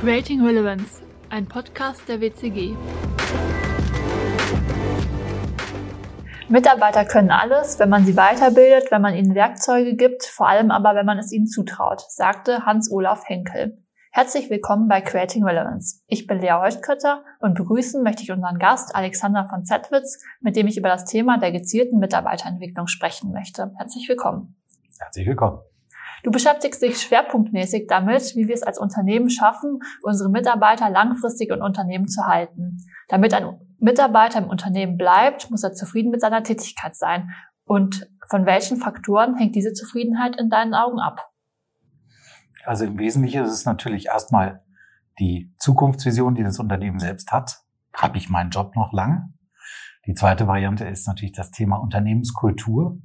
Creating Relevance, ein Podcast der WCG. Mitarbeiter können alles, wenn man sie weiterbildet, wenn man ihnen Werkzeuge gibt, vor allem aber, wenn man es ihnen zutraut, sagte Hans-Olaf Henkel. Herzlich willkommen bei Creating Relevance. Ich bin Lea Heuchtkötter und begrüßen möchte ich unseren Gast Alexander von Zetwitz, mit dem ich über das Thema der gezielten Mitarbeiterentwicklung sprechen möchte. Herzlich willkommen. Herzlich willkommen. Du beschäftigst dich schwerpunktmäßig damit, wie wir es als Unternehmen schaffen, unsere Mitarbeiter langfristig im Unternehmen zu halten. Damit ein Mitarbeiter im Unternehmen bleibt, muss er zufrieden mit seiner Tätigkeit sein. Und von welchen Faktoren hängt diese Zufriedenheit in deinen Augen ab? Also im Wesentlichen ist es natürlich erstmal die Zukunftsvision, die das Unternehmen selbst hat. Habe ich meinen Job noch lange? Die zweite Variante ist natürlich das Thema Unternehmenskultur.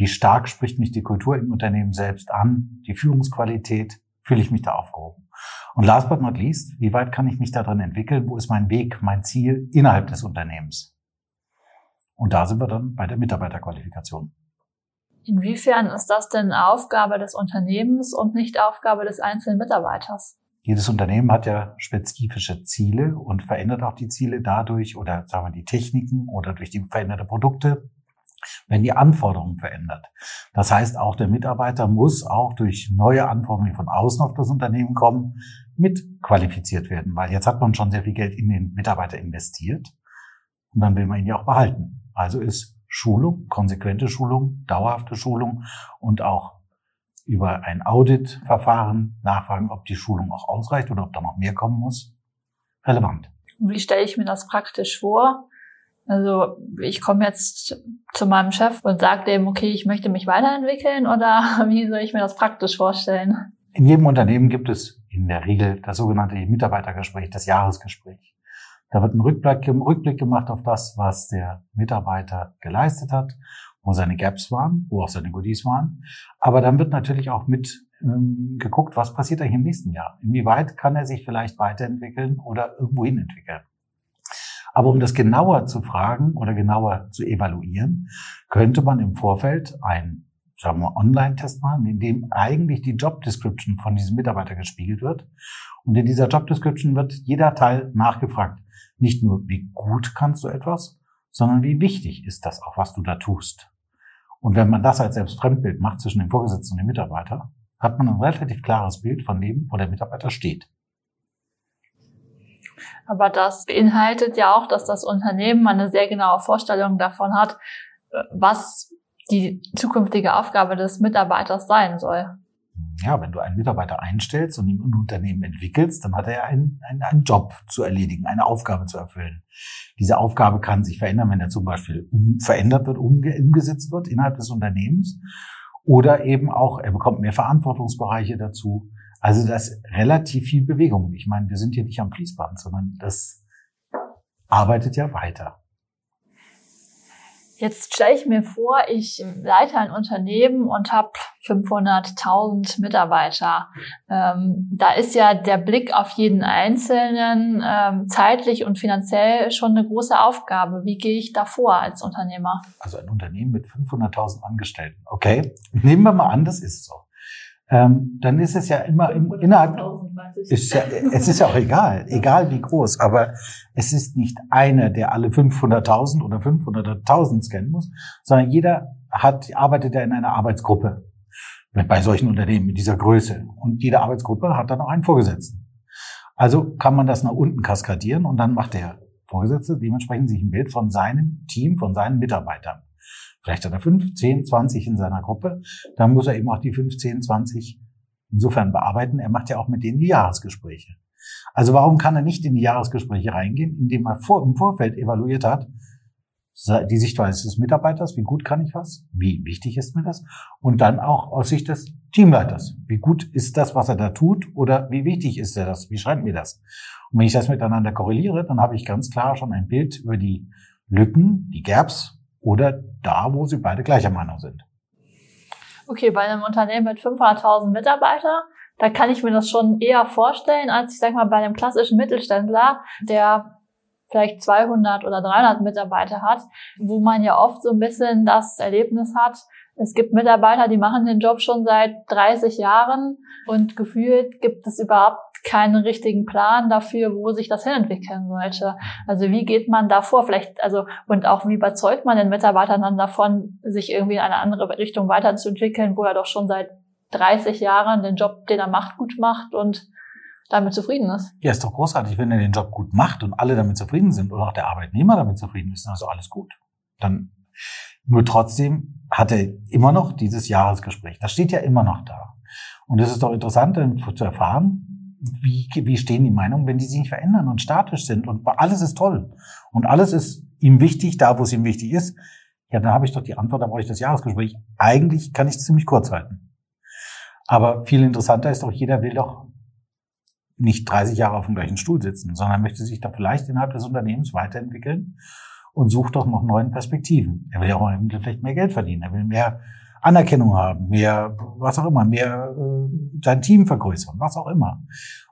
Wie stark spricht mich die Kultur im Unternehmen selbst an? Die Führungsqualität? Fühle ich mich da aufgehoben? Und last but not least, wie weit kann ich mich da drin entwickeln? Wo ist mein Weg, mein Ziel innerhalb des Unternehmens? Und da sind wir dann bei der Mitarbeiterqualifikation. Inwiefern ist das denn Aufgabe des Unternehmens und nicht Aufgabe des einzelnen Mitarbeiters? Jedes Unternehmen hat ja spezifische Ziele und verändert auch die Ziele dadurch oder sagen wir die Techniken oder durch die veränderte Produkte, wenn die Anforderungen verändert. Das heißt, auch der Mitarbeiter muss auch durch neue Anforderungen, die von außen auf das Unternehmen kommen, mit qualifiziert werden, weil jetzt hat man schon sehr viel Geld in den Mitarbeiter investiert und dann will man ihn ja auch behalten. Also ist Schulung, konsequente Schulung, dauerhafte Schulung und auch über ein Auditverfahren nachfragen, ob die Schulung auch ausreicht oder ob da noch mehr kommen muss, relevant. Wie stelle ich mir das praktisch vor? Also ich komme jetzt zu meinem Chef und sage dem, okay, ich möchte mich weiterentwickeln oder wie soll ich mir das praktisch vorstellen? In jedem Unternehmen gibt es in der Regel das sogenannte Mitarbeitergespräch, das Jahresgespräch. Da wird ein Rückblick, Rückblick gemacht auf das, was der Mitarbeiter geleistet hat, wo seine Gaps waren, wo auch seine Goodies waren. Aber dann wird natürlich auch mit ähm, geguckt, was passiert eigentlich im nächsten Jahr. Inwieweit kann er sich vielleicht weiterentwickeln oder irgendwo hin entwickeln. Aber um das genauer zu fragen oder genauer zu evaluieren, könnte man im Vorfeld ein sagen wir, Online-Test machen, in dem eigentlich die Job Description von diesem Mitarbeiter gespiegelt wird. Und in dieser Job Description wird jeder Teil nachgefragt. Nicht nur, wie gut kannst du etwas, sondern wie wichtig ist das auch, was du da tust. Und wenn man das als Selbstfremdbild macht zwischen dem Vorgesetzten und dem Mitarbeiter, hat man ein relativ klares Bild von dem, wo der Mitarbeiter steht. Aber das beinhaltet ja auch, dass das Unternehmen eine sehr genaue Vorstellung davon hat, was die zukünftige Aufgabe des Mitarbeiters sein soll ja, wenn du einen Mitarbeiter einstellst und ihn im Unternehmen entwickelst, dann hat er einen, einen, einen Job zu erledigen, eine Aufgabe zu erfüllen. Diese Aufgabe kann sich verändern, wenn er zum Beispiel um, verändert wird, umge umgesetzt wird innerhalb des Unternehmens. Oder eben auch, er bekommt mehr Verantwortungsbereiche dazu. Also das ist relativ viel Bewegung. Ich meine, wir sind hier nicht am Fließband, sondern das arbeitet ja weiter. Jetzt stelle ich mir vor, ich leite ein Unternehmen und habe 500.000 Mitarbeiter. Ähm, da ist ja der Blick auf jeden Einzelnen ähm, zeitlich und finanziell schon eine große Aufgabe. Wie gehe ich da vor als Unternehmer? Also ein Unternehmen mit 500.000 Angestellten. Okay, nehmen wir mal an, das ist so ähm, dann ist es ja immer im, innerhalb, ist ja, es ist ja auch egal, egal wie groß, aber es ist nicht einer, der alle 500.000 oder 500.000 scannen muss, sondern jeder hat, arbeitet ja in einer Arbeitsgruppe bei solchen Unternehmen mit dieser Größe. Und jede Arbeitsgruppe hat dann auch einen Vorgesetzten. Also kann man das nach unten kaskadieren und dann macht der Vorgesetzte dementsprechend sich ein Bild von seinem Team, von seinen Mitarbeitern. Vielleicht hat er 5, 10, 20 in seiner Gruppe. Dann muss er eben auch die 5, 10, 20 insofern bearbeiten. Er macht ja auch mit denen die Jahresgespräche. Also warum kann er nicht in die Jahresgespräche reingehen, indem er vor, im Vorfeld evaluiert hat, die Sichtweise des Mitarbeiters, wie gut kann ich was, wie wichtig ist mir das und dann auch aus Sicht des Teamleiters, wie gut ist das, was er da tut oder wie wichtig ist er das, wie schreibt mir das. Und wenn ich das miteinander korreliere, dann habe ich ganz klar schon ein Bild über die Lücken, die Gaps, oder da, wo sie beide gleicher Meinung sind. Okay, bei einem Unternehmen mit 500.000 Mitarbeiter, da kann ich mir das schon eher vorstellen, als ich sag mal bei einem klassischen Mittelständler, der vielleicht 200 oder 300 Mitarbeiter hat, wo man ja oft so ein bisschen das Erlebnis hat, es gibt Mitarbeiter, die machen den Job schon seit 30 Jahren und gefühlt gibt es überhaupt keinen richtigen Plan dafür, wo sich das hinentwickeln sollte. Also wie geht man da vor? Vielleicht, also, und auch wie überzeugt man den Mitarbeitern dann davon, sich irgendwie in eine andere Richtung weiterzuentwickeln, wo er doch schon seit 30 Jahren den Job, den er macht, gut macht und damit zufrieden ist. Ja, ist doch großartig, wenn er den Job gut macht und alle damit zufrieden sind und auch der Arbeitnehmer damit zufrieden ist, dann ist alles gut. Dann nur trotzdem hat er immer noch dieses Jahresgespräch. Das steht ja immer noch da. Und es ist doch interessant zu erfahren, wie, wie stehen die Meinungen, wenn die sich nicht verändern und statisch sind und alles ist toll und alles ist ihm wichtig, da wo es ihm wichtig ist. Ja, dann habe ich doch die Antwort, da brauche ich das Jahresgespräch. Eigentlich kann ich es ziemlich kurz halten. Aber viel interessanter ist doch, jeder will doch nicht 30 Jahre auf dem gleichen Stuhl sitzen, sondern möchte sich da vielleicht innerhalb des Unternehmens weiterentwickeln und sucht doch noch neuen Perspektiven. Er will ja auch vielleicht mehr Geld verdienen, er will mehr Anerkennung haben, mehr, was auch immer, mehr äh, sein Team vergrößern, was auch immer.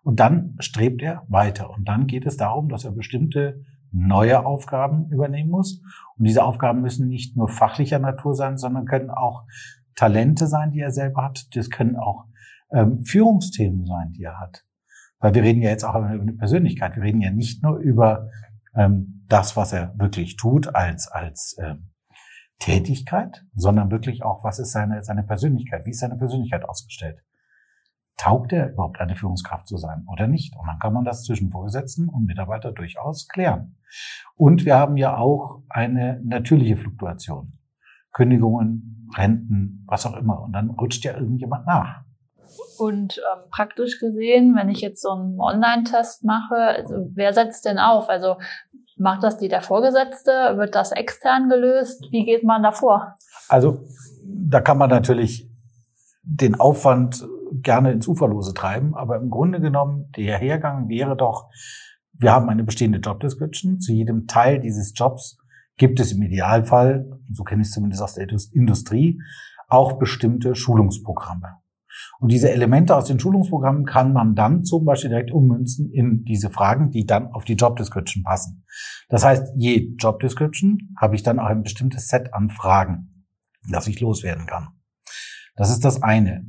Und dann strebt er weiter. Und dann geht es darum, dass er bestimmte neue Aufgaben übernehmen muss. Und diese Aufgaben müssen nicht nur fachlicher Natur sein, sondern können auch Talente sein, die er selber hat. Das können auch ähm, Führungsthemen sein, die er hat. Weil wir reden ja jetzt auch über eine Persönlichkeit. Wir reden ja nicht nur über ähm, das, was er wirklich tut als, als ähm, Tätigkeit, sondern wirklich auch, was ist seine, seine Persönlichkeit? Wie ist seine Persönlichkeit ausgestellt? Taugt er überhaupt eine Führungskraft zu sein oder nicht? Und dann kann man das zwischen Vorgesetzten und Mitarbeiter durchaus klären. Und wir haben ja auch eine natürliche Fluktuation. Kündigungen, Renten, was auch immer. Und dann rutscht ja irgendjemand nach. Und ähm, praktisch gesehen, wenn ich jetzt so einen Online-Test mache, also wer setzt denn auf? Also macht das die der Vorgesetzte? Wird das extern gelöst? Wie geht man da vor? Also da kann man natürlich den Aufwand gerne ins Uferlose treiben, aber im Grunde genommen der Hergang wäre doch, wir haben eine bestehende Job Description. Zu jedem Teil dieses Jobs gibt es im Idealfall, so kenne ich es zumindest aus der Industrie, auch bestimmte Schulungsprogramme. Und diese Elemente aus den Schulungsprogrammen kann man dann zum Beispiel direkt ummünzen in diese Fragen, die dann auf die Job Description passen. Das heißt, je Job Description habe ich dann auch ein bestimmtes Set an Fragen, das ich loswerden kann. Das ist das eine.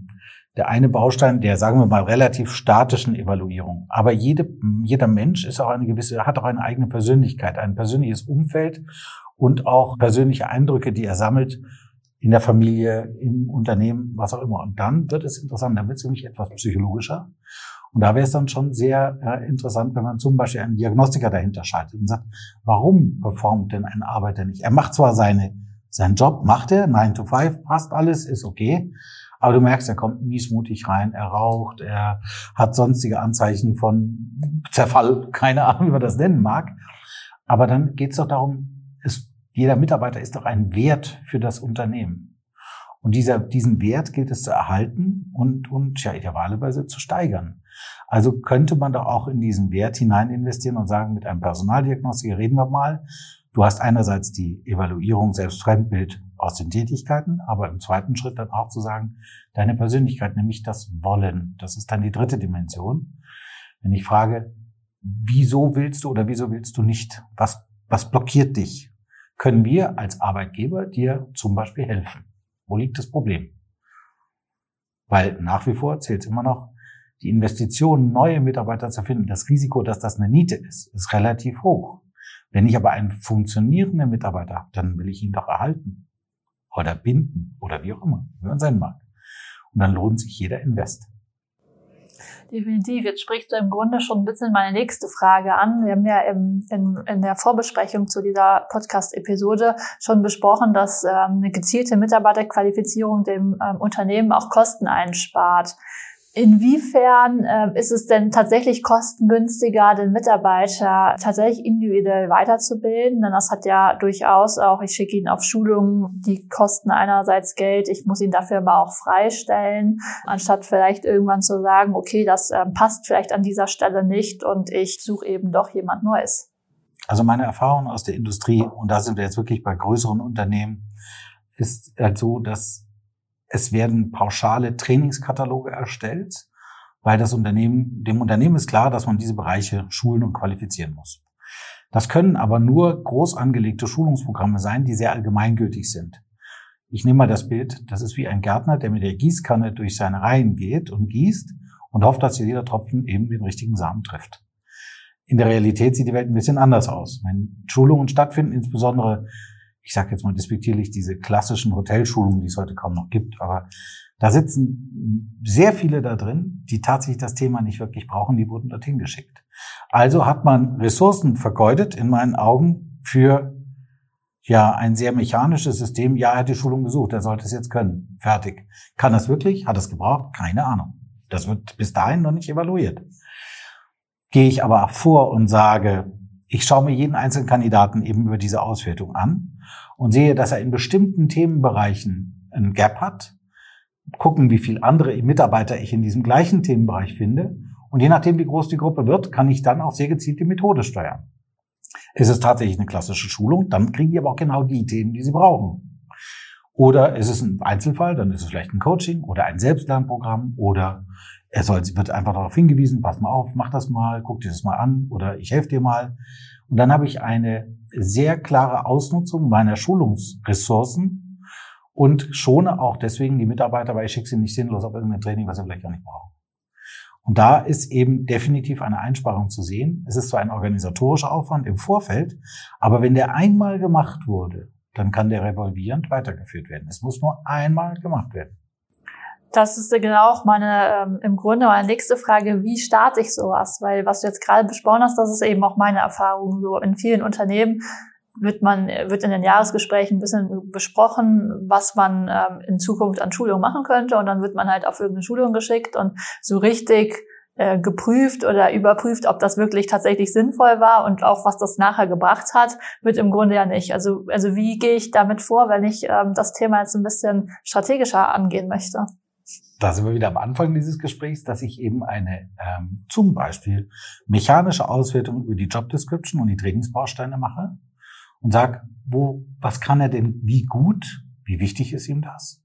Der eine Baustein der, sagen wir mal, relativ statischen Evaluierung. Aber jede, jeder Mensch ist auch eine gewisse, hat auch eine eigene Persönlichkeit, ein persönliches Umfeld und auch persönliche Eindrücke, die er sammelt in der Familie, im Unternehmen, was auch immer. Und dann wird es interessant, dann wird es nämlich etwas psychologischer. Und da wäre es dann schon sehr äh, interessant, wenn man zum Beispiel einen Diagnostiker dahinter schaltet und sagt, warum performt denn ein Arbeiter nicht? Er macht zwar seine, seinen Job, macht er, 9 to 5, passt alles, ist okay. Aber du merkst, er kommt miesmutig rein, er raucht, er hat sonstige Anzeichen von Zerfall, keine Ahnung, wie man das nennen mag. Aber dann geht es doch darum, es jeder Mitarbeiter ist doch ein Wert für das Unternehmen. Und dieser, diesen Wert gilt es zu erhalten und, und ja, idealerweise zu steigern. Also könnte man doch auch in diesen Wert hinein investieren und sagen, mit einem Personaldiagnostiker reden wir mal. Du hast einerseits die Evaluierung selbst Fremdbild aus den Tätigkeiten, aber im zweiten Schritt dann auch zu sagen, deine Persönlichkeit, nämlich das Wollen. Das ist dann die dritte Dimension. Wenn ich frage, wieso willst du oder wieso willst du nicht? Was, was blockiert dich? Können wir als Arbeitgeber dir zum Beispiel helfen? Wo liegt das Problem? Weil nach wie vor zählt immer noch, die Investition, neue Mitarbeiter zu finden, das Risiko, dass das eine Niete ist, ist relativ hoch. Wenn ich aber einen funktionierenden Mitarbeiter habe, dann will ich ihn doch erhalten oder binden oder wie auch immer, wie man sein mag. Und dann lohnt sich jeder Invest. Definitiv. Jetzt sprichst du im Grunde schon ein bisschen meine nächste Frage an. Wir haben ja im, in, in der Vorbesprechung zu dieser Podcast-Episode schon besprochen, dass ähm, eine gezielte Mitarbeiterqualifizierung dem ähm, Unternehmen auch Kosten einspart. Inwiefern äh, ist es denn tatsächlich kostengünstiger, den Mitarbeiter tatsächlich individuell weiterzubilden? Denn das hat ja durchaus auch, ich schicke ihn auf Schulungen, die kosten einerseits Geld, ich muss ihn dafür aber auch freistellen, anstatt vielleicht irgendwann zu sagen, okay, das äh, passt vielleicht an dieser Stelle nicht und ich suche eben doch jemand Neues. Also meine Erfahrung aus der Industrie, und da sind wir jetzt wirklich bei größeren Unternehmen, ist halt so, dass es werden pauschale Trainingskataloge erstellt, weil das Unternehmen, dem Unternehmen ist klar, dass man diese Bereiche schulen und qualifizieren muss. Das können aber nur groß angelegte Schulungsprogramme sein, die sehr allgemeingültig sind. Ich nehme mal das Bild, das ist wie ein Gärtner, der mit der Gießkanne durch seine Reihen geht und gießt und hofft, dass jeder Tropfen eben den richtigen Samen trifft. In der Realität sieht die Welt ein bisschen anders aus. Wenn Schulungen stattfinden, insbesondere, ich sage jetzt mal despektierlich, diese klassischen Hotelschulungen, die es heute kaum noch gibt, aber da sitzen sehr viele da drin, die tatsächlich das Thema nicht wirklich brauchen, die wurden dorthin geschickt. Also hat man Ressourcen vergeudet, in meinen Augen, für ja ein sehr mechanisches System. Ja, er hat die Schulung besucht, er sollte es jetzt können. Fertig. Kann das wirklich? Hat es gebraucht? Keine Ahnung. Das wird bis dahin noch nicht evaluiert. Gehe ich aber vor und sage, ich schaue mir jeden einzelnen Kandidaten eben über diese Auswertung an und sehe, dass er in bestimmten Themenbereichen ein Gap hat, gucken, wie viel andere Mitarbeiter ich in diesem gleichen Themenbereich finde. Und je nachdem, wie groß die Gruppe wird, kann ich dann auch sehr gezielt die Methode steuern. Ist es tatsächlich eine klassische Schulung, dann kriegen die aber auch genau die Themen, die sie brauchen. Oder ist es ein Einzelfall, dann ist es vielleicht ein Coaching oder ein Selbstlernprogramm oder er soll, wird einfach darauf hingewiesen, pass mal auf, mach das mal, guck dir das mal an oder ich helfe dir mal. Und dann habe ich eine sehr klare Ausnutzung meiner Schulungsressourcen und schone auch deswegen die Mitarbeiter, weil ich schicke sie nicht sinnlos auf irgendein Training, was sie vielleicht gar nicht brauchen. Und da ist eben definitiv eine Einsparung zu sehen. Es ist zwar ein organisatorischer Aufwand im Vorfeld, aber wenn der einmal gemacht wurde, dann kann der revolvierend weitergeführt werden. Es muss nur einmal gemacht werden. Das ist genau auch meine, ähm, im Grunde meine nächste Frage, wie starte ich sowas? Weil was du jetzt gerade besprochen hast, das ist eben auch meine Erfahrung. So in vielen Unternehmen wird man, wird in den Jahresgesprächen ein bisschen besprochen, was man ähm, in Zukunft an Schulung machen könnte. Und dann wird man halt auf irgendeine Schulung geschickt und so richtig äh, geprüft oder überprüft, ob das wirklich tatsächlich sinnvoll war und auch was das nachher gebracht hat, wird im Grunde ja nicht. Also, also wie gehe ich damit vor, wenn ich ähm, das Thema jetzt ein bisschen strategischer angehen möchte? Da sind wir wieder am Anfang dieses Gesprächs, dass ich eben eine ähm, zum Beispiel mechanische Auswertung über die Job Description und die Trainingsbausteine mache und sag, wo, was kann er denn wie gut, wie wichtig ist ihm das?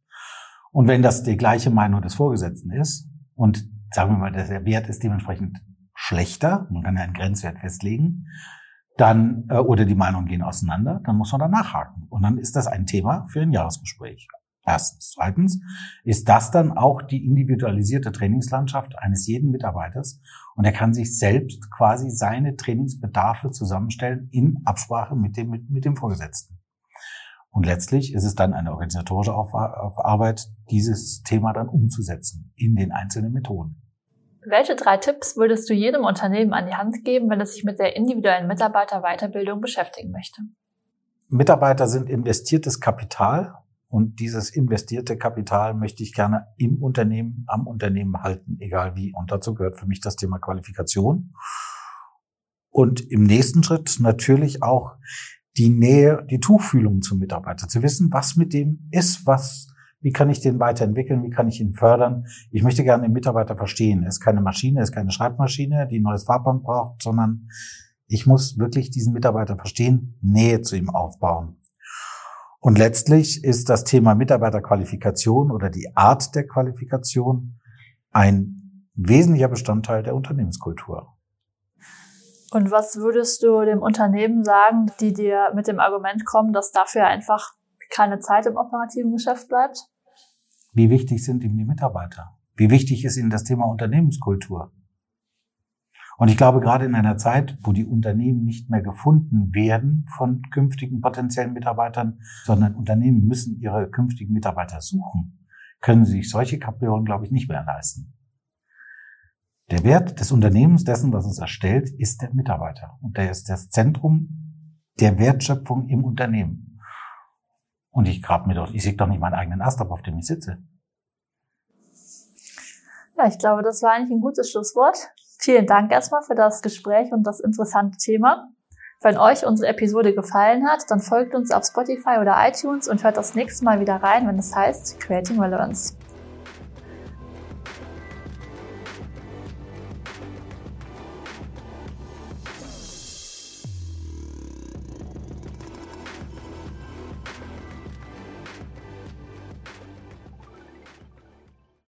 Und wenn das die gleiche Meinung des Vorgesetzten ist und sagen wir mal, der Wert ist dementsprechend schlechter, man kann ja einen Grenzwert festlegen, dann äh, oder die Meinungen gehen auseinander, dann muss man da nachhaken und dann ist das ein Thema für ein Jahresgespräch. Erstens. Zweitens ist das dann auch die individualisierte Trainingslandschaft eines jeden Mitarbeiters und er kann sich selbst quasi seine Trainingsbedarfe zusammenstellen in Absprache mit dem, mit, mit dem Vorgesetzten. Und letztlich ist es dann eine organisatorische Arbeit, dieses Thema dann umzusetzen in den einzelnen Methoden. Welche drei Tipps würdest du jedem Unternehmen an die Hand geben, wenn es sich mit der individuellen Mitarbeiterweiterbildung beschäftigen möchte? Mitarbeiter sind investiertes Kapital und dieses investierte Kapital möchte ich gerne im Unternehmen, am Unternehmen halten, egal wie. Und dazu gehört für mich das Thema Qualifikation. Und im nächsten Schritt natürlich auch die Nähe, die Tuchfühlung zum Mitarbeiter, zu wissen, was mit dem ist, was, wie kann ich den weiterentwickeln, wie kann ich ihn fördern. Ich möchte gerne den Mitarbeiter verstehen. Er ist keine Maschine, er ist keine Schreibmaschine, die ein neues Farbband braucht, sondern ich muss wirklich diesen Mitarbeiter verstehen, Nähe zu ihm aufbauen. Und letztlich ist das Thema Mitarbeiterqualifikation oder die Art der Qualifikation ein wesentlicher Bestandteil der Unternehmenskultur. Und was würdest du dem Unternehmen sagen, die dir mit dem Argument kommen, dass dafür einfach keine Zeit im operativen Geschäft bleibt? Wie wichtig sind ihm die Mitarbeiter? Wie wichtig ist ihnen das Thema Unternehmenskultur? Und ich glaube, gerade in einer Zeit, wo die Unternehmen nicht mehr gefunden werden von künftigen potenziellen Mitarbeitern, sondern Unternehmen müssen ihre künftigen Mitarbeiter suchen, können sie sich solche Kapriolen, glaube ich, nicht mehr leisten. Der Wert des Unternehmens, dessen, was es erstellt, ist der Mitarbeiter. Und der ist das Zentrum der Wertschöpfung im Unternehmen. Und ich grab mir doch, ich sehe doch nicht meinen eigenen Ast ab, auf dem ich sitze. Ja, ich glaube, das war eigentlich ein gutes Schlusswort. Vielen Dank erstmal für das Gespräch und das interessante Thema. Wenn euch unsere Episode gefallen hat, dann folgt uns auf Spotify oder iTunes und hört das nächste Mal wieder rein, wenn es heißt Creating Relevance.